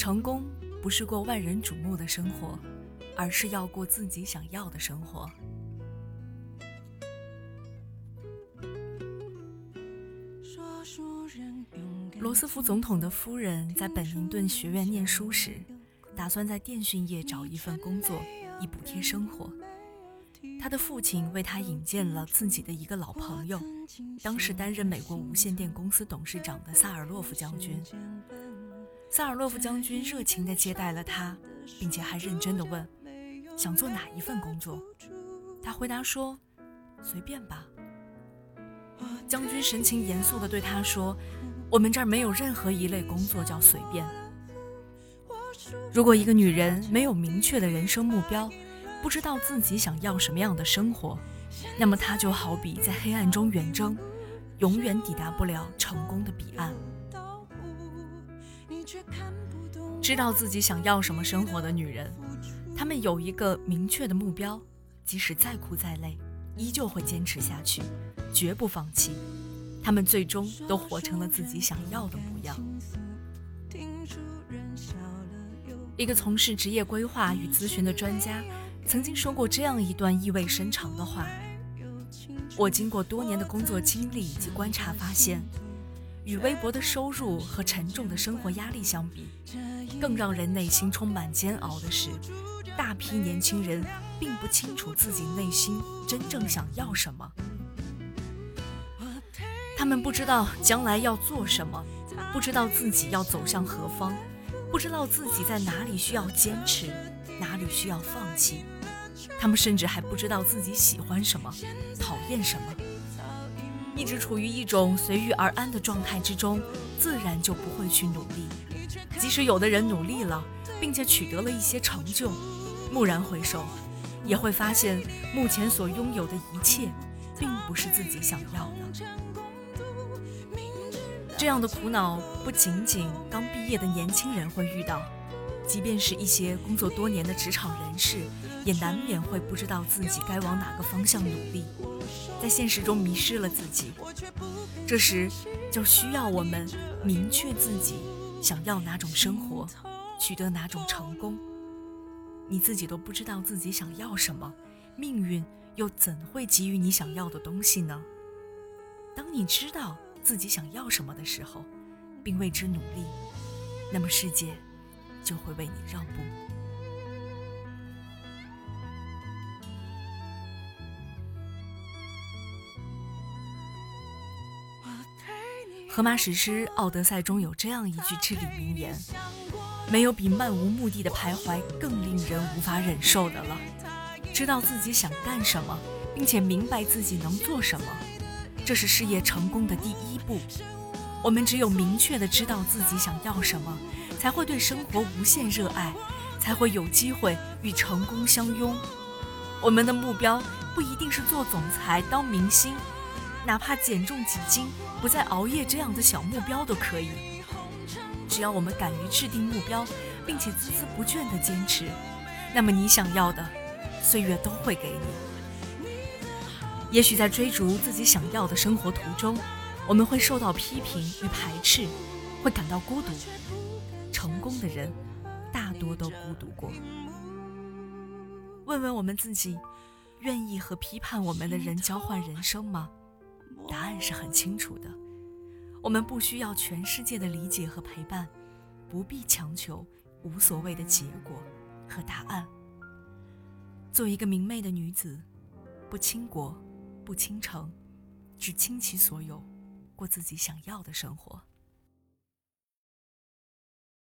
成功不是过万人瞩目的生活，而是要过自己想要的生活。罗斯福总统的夫人在本宁顿学院念书时，打算在电讯业找一份工作，以补贴生活。他的父亲为他引荐了自己的一个老朋友，当时担任美国无线电公司董事长的萨尔洛夫将军。萨尔洛夫将军热情地接待了他，并且还认真地问：“想做哪一份工作？”他回答说：“随便吧。”将军神情严肃地对他说：“我们这儿没有任何一类工作叫随便。如果一个女人没有明确的人生目标，不知道自己想要什么样的生活，那么她就好比在黑暗中远征，永远抵达不了成功的彼岸。”知道自己想要什么生活的女人，她们有一个明确的目标，即使再苦再累，依旧会坚持下去，绝不放弃。她们最终都活成了自己想要的模样。一个从事职业规划与咨询的专家曾经说过这样一段意味深长的话：“我经过多年的工作经历以及观察发现。”与微薄的收入和沉重的生活压力相比，更让人内心充满煎熬的是，大批年轻人并不清楚自己内心真正想要什么。他们不知道将来要做什么，不知道自己要走向何方，不知道自己在哪里需要坚持，哪里需要放弃。他们甚至还不知道自己喜欢什么，讨厌什么。一直处于一种随遇而安的状态之中，自然就不会去努力。即使有的人努力了，并且取得了一些成就，蓦然回首，也会发现目前所拥有的一切，并不是自己想要的。这样的苦恼不仅仅刚毕业的年轻人会遇到，即便是一些工作多年的职场人士，也难免会不知道自己该往哪个方向努力。在现实中迷失了自己，这时就需要我们明确自己想要哪种生活，取得哪种成功。你自己都不知道自己想要什么，命运又怎会给予你想要的东西呢？当你知道自己想要什么的时候，并为之努力，那么世界就会为你让步。荷马史诗《奥德赛》中有这样一句至理名言：“没有比漫无目的的徘徊更令人无法忍受的了。知道自己想干什么，并且明白自己能做什么，这是事业成功的第一步。我们只有明确的知道自己想要什么，才会对生活无限热爱，才会有机会与成功相拥。我们的目标不一定是做总裁、当明星。”哪怕减重几斤，不再熬夜，这样的小目标都可以。只要我们敢于制定目标，并且孜孜不倦地坚持，那么你想要的，岁月都会给你。也许在追逐自己想要的生活途中，我们会受到批评与排斥，会感到孤独。成功的人，大多都孤独过。问问我们自己，愿意和批判我们的人交换人生吗？答案是很清楚的，我们不需要全世界的理解和陪伴，不必强求无所谓的结果和答案。做一个明媚的女子，不倾国，不倾城，只倾其所有，过自己想要的生活。